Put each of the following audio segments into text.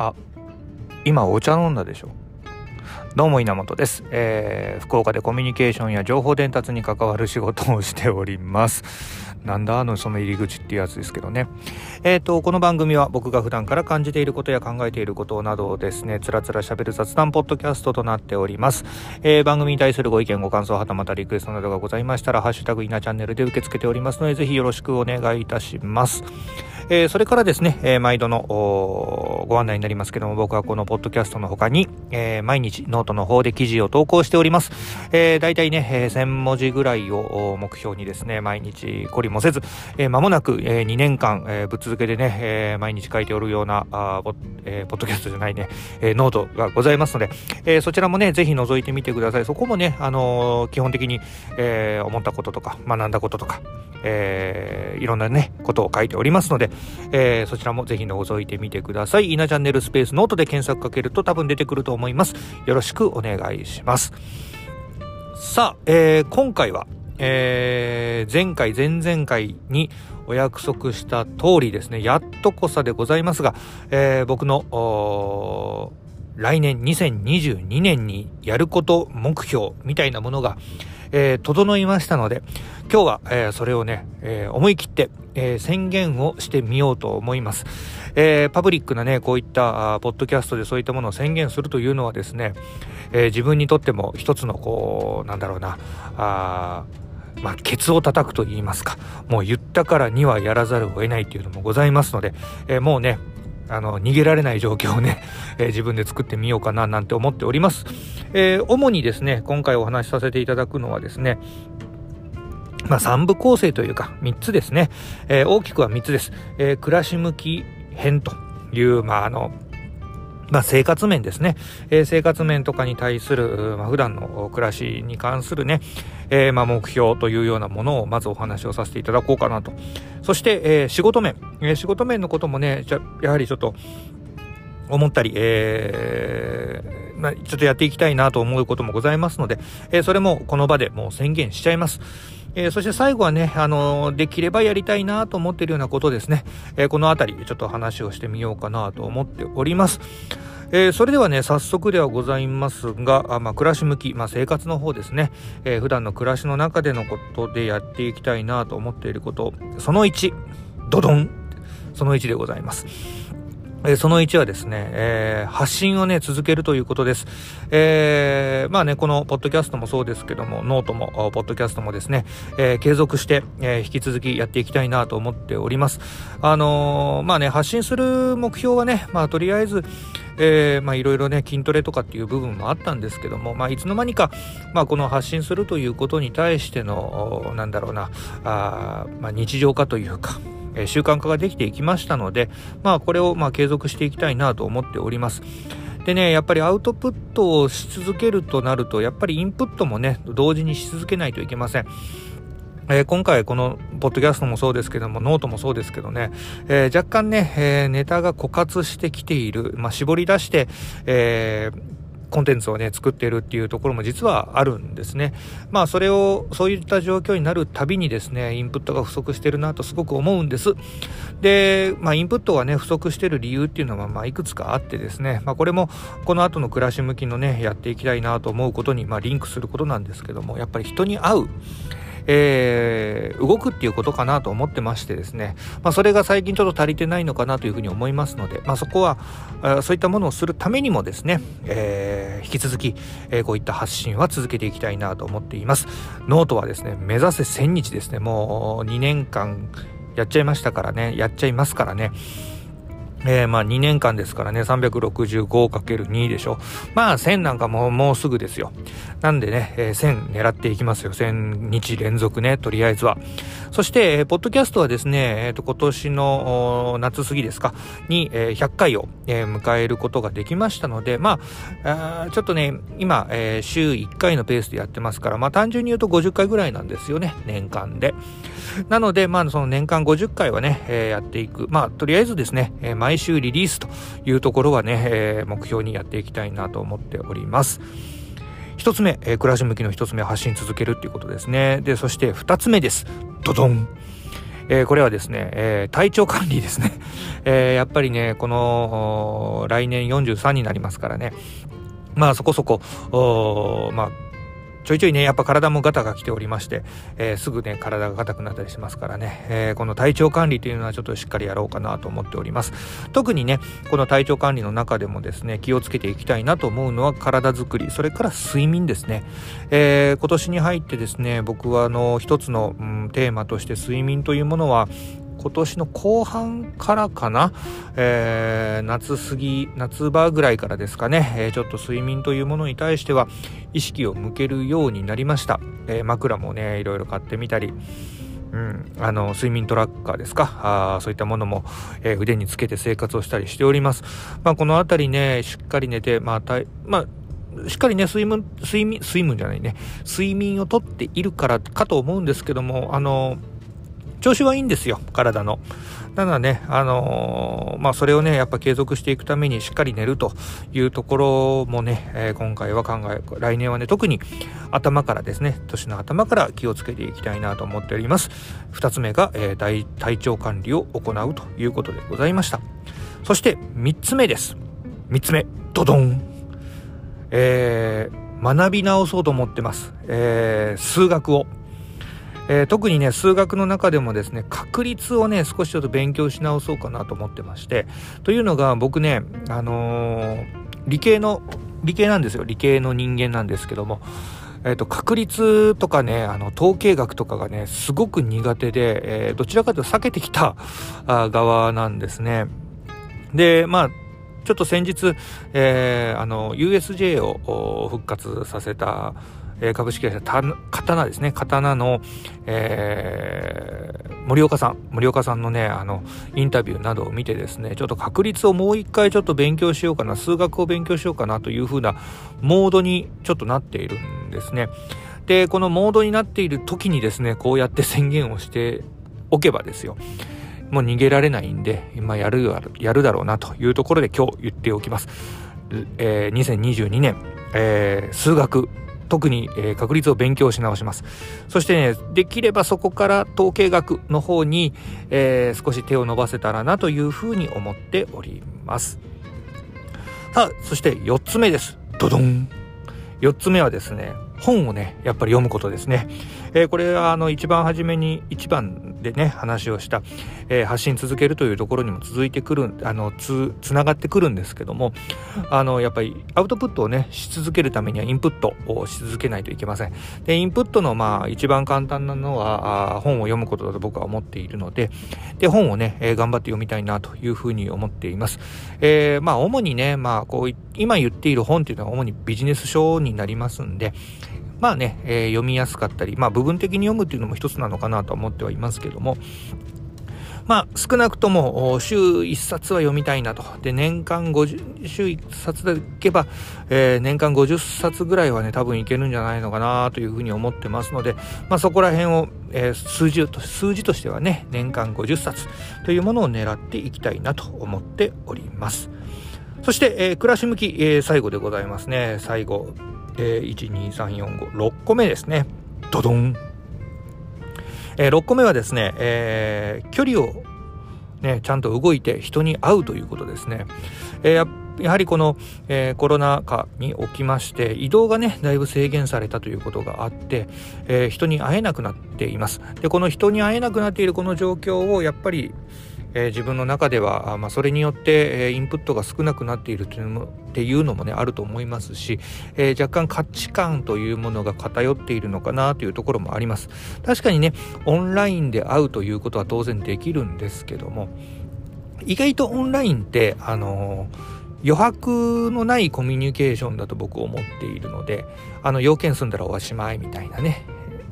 あ今お茶飲んだでしょ？どうも稲本です、えー、福岡でコミュニケーションや情報伝達に関わる仕事をしております。なんだあのその入り口っていうやつですけどね。えっ、ー、とこの番組は僕が普段から感じていることや考えていることなどをですねつらつら喋る雑談ポッドキャストとなっております、えー、番組に対するご意見ご感想はたまたリクエストなどがございましたらハッシュタグ稲チャンネルで受け付けておりますのでぜひよろしくお願いいたします。えー、それからですね、えー、毎度のご案内になりますけども、僕はこのポッドキャストの他に、えー、毎日ノートの方で記事を投稿しております。えー、大体ね、えー、1000文字ぐらいを目標にですね、毎日懲りもせず、えー、間もなく、えー、2年間、えー、ぶっ続けでね、えー、毎日書いておるような、あポ,、えー、ポッドキャストじゃないね、えー、ノートがございますので、えー、そちらもね、ぜひ覗いてみてください。そこもね、あのー、基本的に、えー、思ったこととか、学んだこととか、えー、いろんなね、ことを書いておりますので、えー、そちらもぜひ覗いてみてください。稲チャンネルスペースノートで検索かけると多分出てくると思います。よろしくお願いします。さあ、えー、今回は、えー、前回、前々回にお約束した通りですね、やっとこさでございますが、えー、僕の、来年2022年にやること目標みたいなものが、えー、整いましたので、今日は、えー、それをね、えー、思い切って、え宣言をしてみようと思います。えパブリックなね、こういったポッドキャストでそういったものを宣言するというのはですね、え自分にとっても一つのこう、なんだろうな、あまあ、ケツを叩くと言いますか、もう言ったからにはやらざるを得ないというのもございますので、えー、もうね、あの、逃げられない状況をね、えー、自分で作ってみようかななんて思っております。えー、主にですね、今回お話しさせていただくのはですね、まあ、3部構成というか、3つですね。えー、大きくは3つです。え暮らし向き変という、まあ、あの、まあ、生活面ですね、えー、生活面とかに対する、まあ、普段の暮らしに関するね、えー、まあ、目標というようなものをまずお話をさせていただこうかなと。そして、えー、仕事面、え仕事面のこともね、じゃやはりちょっと思ったり、えー、ま、ちょっとやっていきたいなと思うこともございますので、えそれもこの場でもう宣言しちゃいます。え、そして最後はね、あの、できればやりたいなと思っているようなことですね。え、このあたり、ちょっと話をしてみようかなと思っております。えー、それではね、早速ではございますが、あまあ、暮らし向き、まあ、生活の方ですね、えー、普段の暮らしの中でのことでやっていきたいなと思っていること、その1、ドドンその1でございます。えその1はですね、えー、発信をね、続けるということです。えー、まあね、このポッドキャストもそうですけども、ノートも、ポッドキャストもですね、えー、継続して、え引き続きやっていきたいなと思っております。あのまあね、発信する目標はね、まあとりあえず、えー、まあいろいろね、筋トレとかっていう部分もあったんですけども、まあいつの間にか、まあこの発信するということに対しての、なんだろうな、あまあ日常化というか、え習慣化ができていきましたので、まあこれをまあ継続していきたいなと思っております。でね、やっぱりアウトプットをし続けるとなると、やっぱりインプットもね、同時にし続けないといけません。えー、今回このポッドキャストもそうですけども、ノートもそうですけどね、えー、若干ね、えー、ネタが枯渇してきている、まあ、絞り出して、えー、コンテンツをね、作っているっていうところも実はあるんですね。まあ、それを、そういった状況になるたびにですね、インプットが不足してるなとすごく思うんです。で、まあ、インプットがね、不足してる理由っていうのは、まあ、いくつかあってですね、まあ、これも、この後の暮らし向きのね、やっていきたいなと思うことに、まあ、リンクすることなんですけども、やっぱり人に会う、えー、動くっていうことかなと思ってましてですね、まあ、それが最近ちょっと足りてないのかなというふうに思いますので、まあ、そこはそういったものをするためにもですね、えー、引き続き、えー、こういった発信は続けていきたいなと思っています。ノートはですね目指せ1000日ですね。もう2年間やっちゃいましたからね。やっちゃいますからね。えー、まあ2年間ですからね、365×2 でしょ。まあ1000なんかもうもうすぐですよ。なんでね、えー、1000狙っていきますよ。1000日連続ね、とりあえずは。そして、えー、ポッドキャストはですね、えっ、ー、と、今年の夏過ぎですか、に、えー、100回を、えー、迎えることができましたので、まあ、あちょっとね、今、えー、週1回のペースでやってますから、まあ単純に言うと50回ぐらいなんですよね、年間で。なので、まあその年間50回はね、えー、やっていく。まあとりあえずですね、えー、毎週リリースというところはね、えー、目標にやっていきたいなと思っております。一つ目、えー、暮らし向きの一つ目発信続けるっていうことですね。で、そして二つ目です。ドドン。えー、これはですね、えー、体調管理ですね。えー、やっぱりね、この、来年43になりますからね、まあそこそこ、まあちょいちょいね、やっぱ体もガタが来ておりまして、えー、すぐね、体が硬くなったりしますからね、えー、この体調管理というのはちょっとしっかりやろうかなと思っております。特にね、この体調管理の中でもですね、気をつけていきたいなと思うのは体づくり、それから睡眠ですね。えー、今年に入ってですね、僕はあの、一つの、うん、テーマとして睡眠というものは、今年の後半からかな、えー、夏過ぎ、夏場ぐらいからですかね、えー、ちょっと睡眠というものに対しては意識を向けるようになりました。えー、枕もね、いろいろ買ってみたり、うん、あの睡眠トラッカーですか？あそういったものも、えー、腕につけて生活をしたりしております。まあ、この辺りね、しっかり寝て、まあ、たまあ、しっかりね、睡眠、睡眠、睡眠じゃないね、睡眠をとっているからかと思うんですけども、あの、調子はいいんですよ、体の。ただね、あのー、まあ、それをね、やっぱ継続していくためにしっかり寝るというところもね、えー、今回は考え、来年はね、特に頭からですね、年の頭から気をつけていきたいなと思っております。二つ目が、えー、体調管理を行うということでございました。そして三つ目です。三つ目、ドドン。えー、学び直そうと思ってます。えー、数学を。えー、特にね数学の中でもですね確率をね少しちょっと勉強し直そうかなと思ってまして。というのが僕ねあのー、理系の理系なんですよ。理系の人間なんですけども。えーと、確率とかねあの統計学とかがねすごく苦手で、えー、どちらかというと避けてきた側なんですね。でまあちょっと先日、えー、あの USJ を復活させた株式会社刀ですね。刀の、えー、森岡さん。森岡さんのねあのインタビューなどを見てですねちょっと確率をもう一回ちょっと勉強しようかな数学を勉強しようかなというふうなモードにちょっとなっているんですね。でこのモードになっている時にですねこうやって宣言をしておけばですよ。もう逃げられないんで、今やるやるだろうなというところで今日言っておきます。えー、2022年、えー、数学特に、えー、確率を勉強し直します。そしてね、できればそこから統計学の方に、えー、少し手を伸ばせたらなというふうに思っております。さあ、そして4つ目です。ドドン !4 つ目はですね、本をね、やっぱり読むことですね。えー、これはあの一番初めに一番でね、話をした、えー、発信続けるというところにも続いてくる、あの、つ、つながってくるんですけども、あの、やっぱりアウトプットをね、し続けるためにはインプットをし続けないといけません。で、インプットのまあ一番簡単なのは、あ本を読むことだと僕は思っているので、で、本をね、えー、頑張って読みたいなというふうに思っています。えー、まあ主にね、まあこう、今言っている本っていうのは主にビジネス書になりますんで、まあね、えー、読みやすかったり、まあ部分的に読むっていうのも一つなのかなと思ってはいますけども、まあ少なくとも週1冊は読みたいなと。で、年間50、週1冊でいけば、えー、年間50冊ぐらいはね、多分いけるんじゃないのかなというふうに思ってますので、まあそこら辺を、えー、数字と、数字としてはね、年間50冊というものを狙っていきたいなと思っております。そして、えー、暮らし向き、え、最後でございますね。最後、え、12345 6個目ですね。ドドン、えー、6個目はですね、えー、距離をねちゃんと動いて人に会うということですね、えーやはりこの、えー、コロナ禍におきまして移動がねだいぶ制限されたということがあって、えー、人に会えなくなっています。でこの人に会えなくなっているこの状況をやっぱりえー、自分の中では、まあ、それによって、えー、インプットが少なくなっているというっていうのもねあると思いますし、えー、若干価値観というものが偏っているのかなというところもあります。確かにねオンラインで会うということは当然できるんですけども意外とオンラインってあの余白のないコミュニケーションだと僕思っているのであの要件済んだらおしまいみたいなね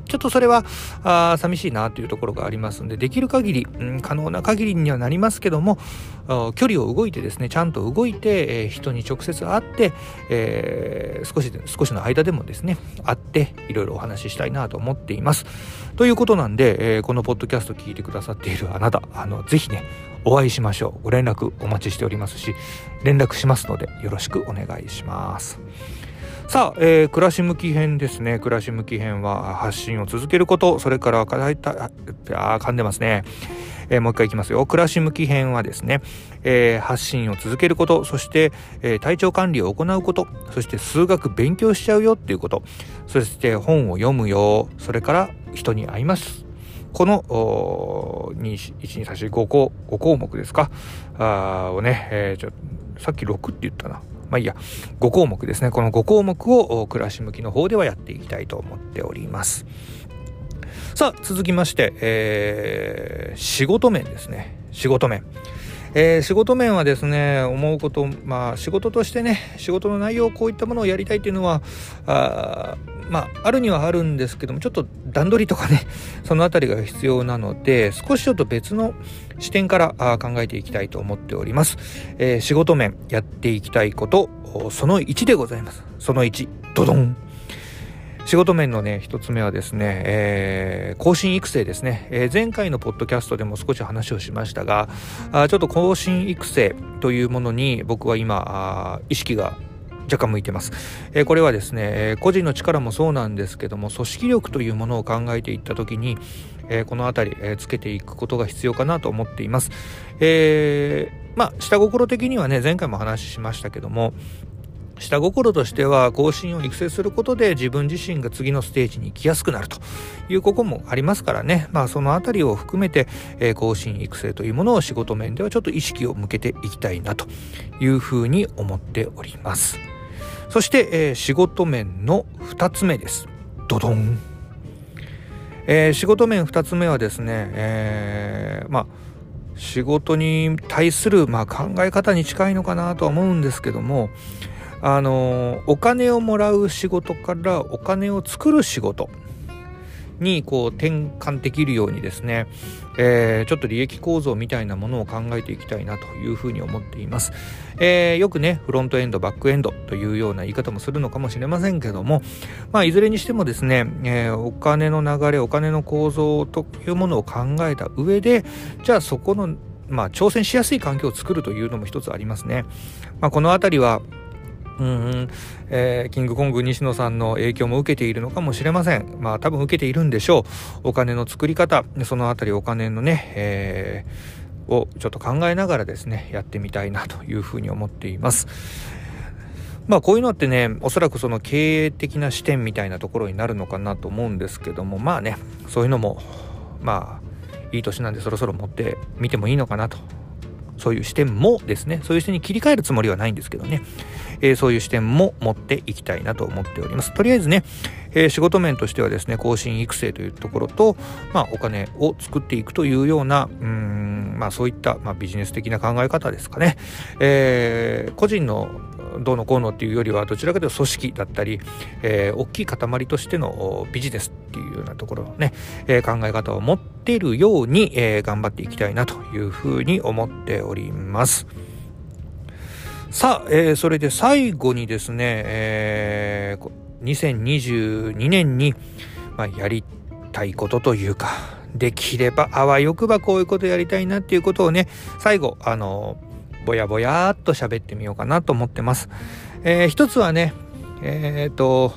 ちょっとそれは寂しいなというところがありますので、できる限り、うん、可能な限りにはなりますけども、距離を動いてですね、ちゃんと動いて、えー、人に直接会って、えー、少し、少しの間でもですね、会って、いろいろお話ししたいなと思っています。ということなんで、えー、このポッドキャスト聞いてくださっているあなた、あの、ぜひね、お会いしましょう。ご連絡お待ちしておりますし、連絡しますので、よろしくお願いします。さあ、えー、暮らし向き編ですね。暮らし向き編は発信を続けること。それから課題たあ噛んでますね。えー、もう一回いきますよ。暮らし向き編はですね、えー、発信を続けること、そして、えー、体調管理を行うこと、そして数学勉強しちゃうよ。っていうこと、そして本を読むよ、それから人に会います。この1、2、3、4、5項、5項目ですか、あをね、えー、ちょさっき6って言ったな。まあいいや、5項目ですね。この5項目を暮らし向きの方ではやっていきたいと思っております。さあ続きまして、えー、仕事面ですね仕事面、えー、仕事面はですね思うことまあ仕事としてね仕事の内容こういったものをやりたいというのはあまああるにはあるんですけどもちょっと段取りとかね その辺りが必要なので少しちょっと別の視点からあ考えていきたいと思っております、えー、仕事面やっていきたいことその1でございます。その1ドドン。仕事面のね、一つ目はですね、えー、更新育成ですね、えー、前回のポッドキャストでも少し話をしましたが、あちょっと更新育成というものに僕は今、意識が若干向いてます、えー、これはですね、え個人の力もそうなんですけども組織力というものを考えていった時に、えー、この辺り、えー、つけていくことが必要かなと思っています、えー、まあ下心的にはね前回も話しましたけども下心としては更新を育成することで自分自身が次のステージに行きやすくなると。いうこともありますからね、まあ、そのあたりを含めて、えー、更新育成というものを仕事面ではちょっと意識を向けていきたいなというふうに思っております。そして、えー、仕事面の2つ目です。ドドン、えー、仕事面2つ目はですね、えー、まあ仕事に対する、まあ、考え方に近いのかなとは思うんですけどもあのお金をもらう仕事からお金を作る仕事にこう転換できるようにですね、えー、ちょっと利益構造みたいなものを考えていきたいなというふうに思っています、えー、よくねフロントエンドバックエンドというような言い方もするのかもしれませんけどもまあいずれにしてもですね、えー、お金の流れお金の構造というものを考えた上でじゃあそこのまあ挑戦しやすい環境を作るというのも一つありますね、まあ、この辺りはうんうんえー、キングコング西野さんの影響も受けているのかもしれません。まあ多分受けているんでしょう。お金の作り方、そのあたりお金のね、えー、をちょっと考えながらですね、やってみたいなというふうに思っています。まあこういうのってね、おそらくその経営的な視点みたいなところになるのかなと思うんですけども、まあね、そういうのも、まあ、いい年なんでそろそろ持ってみてもいいのかなとそういう視点もですねそういう視点に切り替えるつもりはないんですけどね、えー、そういう視点も持っていきたいなと思っております。とりあえずね、えー、仕事面としてはですね更新育成というところと、まあ、お金を作っていくというようなうんまあそういった、まあ、ビジネス的な考え方ですかね、えー、個人のどうのこうのっていうよりはどちらかというと組織だったり、えー、大きい塊としてのビジネスっていうようなところのね、えー、考え方を持っているように、えー、頑張っていきたいなというふうに思っております。さあ、えー、それで最後にですね、えー、2022年に、まあ、やりたいことというか、できれば、あわよくばこういうことやりたいなっていうことをね、最後、あのぼやぼやっと喋ってみようかなと思ってます。えー、一つはね、えっ、と、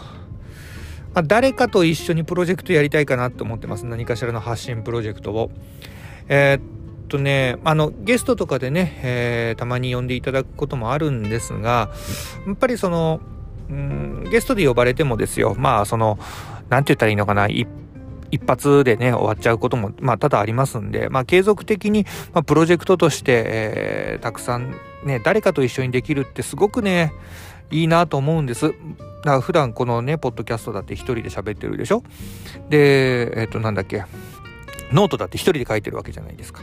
まあ、誰かと一緒にプロジェクトやりたいかなと思ってます。何かしらの発信プロジェクトを。えー、っとね、あの、ゲストとかでね、えー、たまに呼んでいただくこともあるんですが、やっぱりその、うん、ゲストで呼ばれてもですよ、まあ、その、なんて言ったらいいのかな、一一発でね、終わっちゃうことも、まあ、多々ありますんで、まあ、継続的に、まあ、プロジェクトとして、えー、たくさん、ね、誰かと一緒にできるってすごくね、いいなと思うんです。だから普段このね、ポッドキャストだって一人で喋ってるでしょ？で、えっ、ー、と、なんだっけ、ノートだって一人で書いてるわけじゃないですか。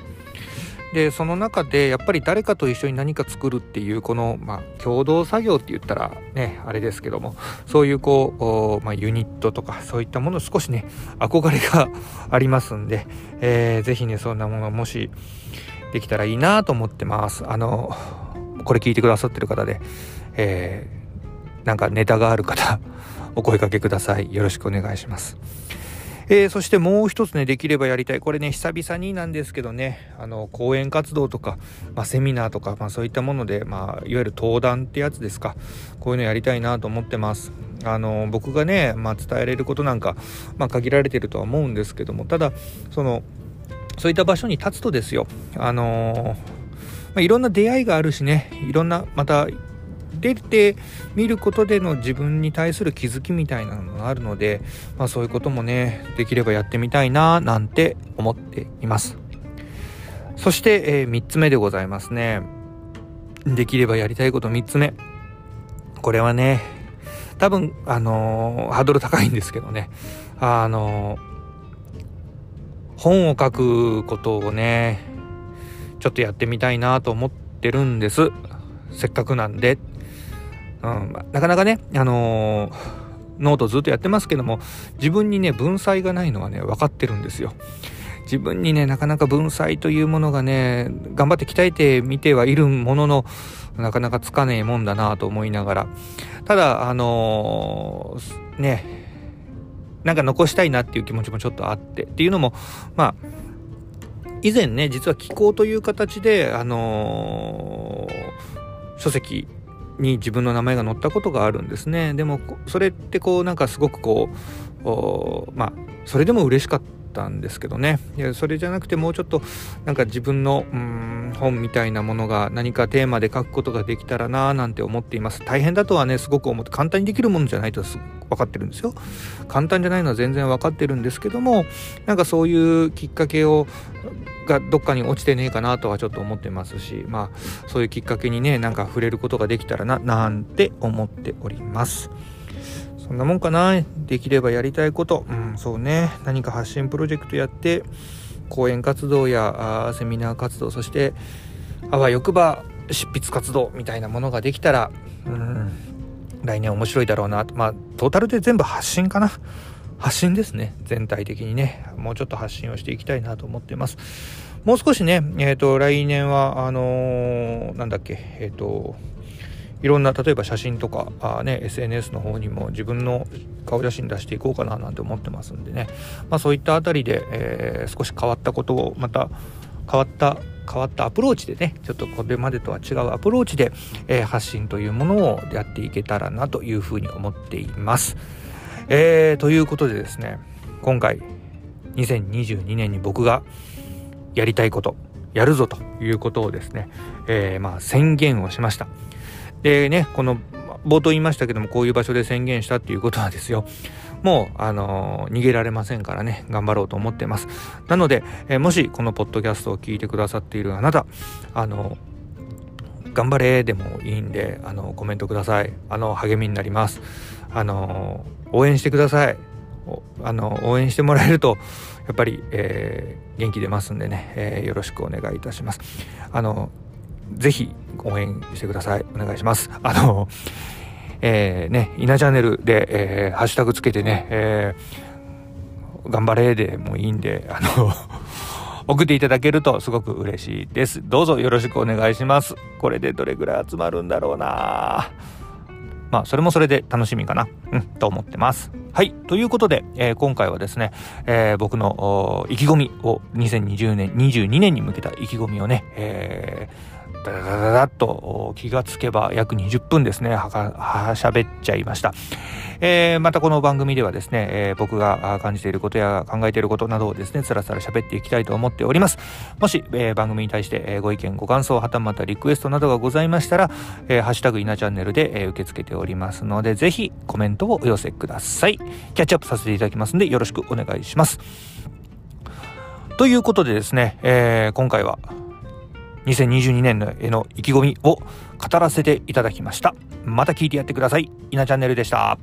でその中でやっぱり誰かと一緒に何か作るっていうこの、まあ、共同作業って言ったらねあれですけどもそういうこう、まあ、ユニットとかそういったもの少しね憧れがありますんで、えー、ぜひねそんなものもしできたらいいなと思ってます。あのこれ聞いてくださってる方で、えー、なんかネタがある方お声かけください。よろしくお願いします。えー、そしてもう一つね、できればやりたい。これね、久々になんですけどね、あの、講演活動とか、まあ、セミナーとか、まあ、そういったもので、まあ、いわゆる登壇ってやつですか。こういうのやりたいなと思ってます。あの、僕がね、まあ、伝えれることなんか、まあ、限られてるとは思うんですけども、ただ、その、そういった場所に立つとですよ、あのまあ、いろんな出会いがあるしね、いろんな、また、出てみることでの自分に対する気づきみたいなのがあるので、まあ、そういうこともねできればやってみたいななんて思っています。そして、えー、3つ目でございますね。できればやりたいこと3つ目。これはね多分あのー、ハードル高いんですけどね。あのー、本を書くことをねちょっとやってみたいなと思ってるんです。せっかくなんで。うん、なかなかね、あのー、ノートずっとやってますけども、自分にね、文才がないのはね、分かってるんですよ。自分にね、なかなか文才というものがね、頑張って鍛えてみてはいるものの、なかなかつかねえもんだなと思いながら。ただ、あのー、ね、なんか残したいなっていう気持ちもちょっとあって、っていうのも、まあ、以前ね、実は気候という形で、あのー、書籍に自分の名前が載ったことがあるんですね。でもそれってこうなんかすごくこうまあそれでも嬉しかったんですけどね。いやそれじゃなくてもうちょっとなんか自分のうん本みたいなものが何かテーマで書くことができたらななんて思っています。大変だとはねすごく思って簡単にできるものじゃないと分かってるんですよ。簡単じゃないのは全然分かってるんですけどもなんかそういうきっかけをがどっかに落ちてねえかなとはちょっと思ってますしまあそういうきっかけにねなんか触れることができたらななんて思っております。そんなもんかな。できればやりたいこと。うんそうね。何か発信プロジェクトやって講演活動やあセミナー活動そしてあわよくば執筆活動みたいなものができたらうん来年面白いだろうな。まあトータルで全部発信かな。発信ですね。全体的にね、もうちょっと発信をしていきたいなと思ってます。もう少しね、えっ、ー、と、来年は、あのー、なんだっけ、えっ、ー、と、いろんな、例えば写真とか、あね、SNS の方にも自分の顔写真出していこうかななんて思ってますんでね、まあそういったあたりで、えー、少し変わったことを、また変わった、変わったアプローチでね、ちょっとこれまでとは違うアプローチで、えー、発信というものをやっていけたらなというふうに思っています。えー、ということでですね、今回、2022年に僕がやりたいこと、やるぞということをですね、えー、まあ宣言をしました。でね、この冒頭言いましたけども、こういう場所で宣言したっていうことはですよ、もう、あのー、逃げられませんからね、頑張ろうと思ってます。なので、えー、もしこのポッドキャストを聞いてくださっているあなた、あのー、頑張れでもいいんで、あのコメントください。あの、励みになります。あの応援してください。あの応援してもらえるとやっぱり、えー、元気出ますんでね、えー、よろしくお願いいたします。あのぜひ応援してください。お願いします。あのえー、ね、稲チャンネルで、えー、ハッシュタグつけてね、えー、頑張れでもいいんで、あの 送っていただけるとすごく嬉しいです。どうぞよろしくお願いします。これでどれぐらい集まるんだろうな。まあ、それもそれで楽しみかな、うん、と思ってます。はい。ということで、えー、今回はですね、えー、僕の意気込みを2020年、22年に向けた意気込みをね、えーダダダダッと気がつけば約20分ですね、はは喋っちゃいました。えー、またこの番組ではですね、えー、僕が感じていることや考えていることなどをですね、つらつら喋っていきたいと思っております。もし、えー、番組に対して、えご意見、ご感想、はたまたリクエストなどがございましたら、えハッシュタグイナチャンネルで、え受け付けておりますので、ぜひコメントをお寄せください。キャッチアップさせていただきますので、よろしくお願いします。ということでですね、え今回は2022年のへの意気込みを語らせていただきました。また聞いてやってください。稲チャンネルでした。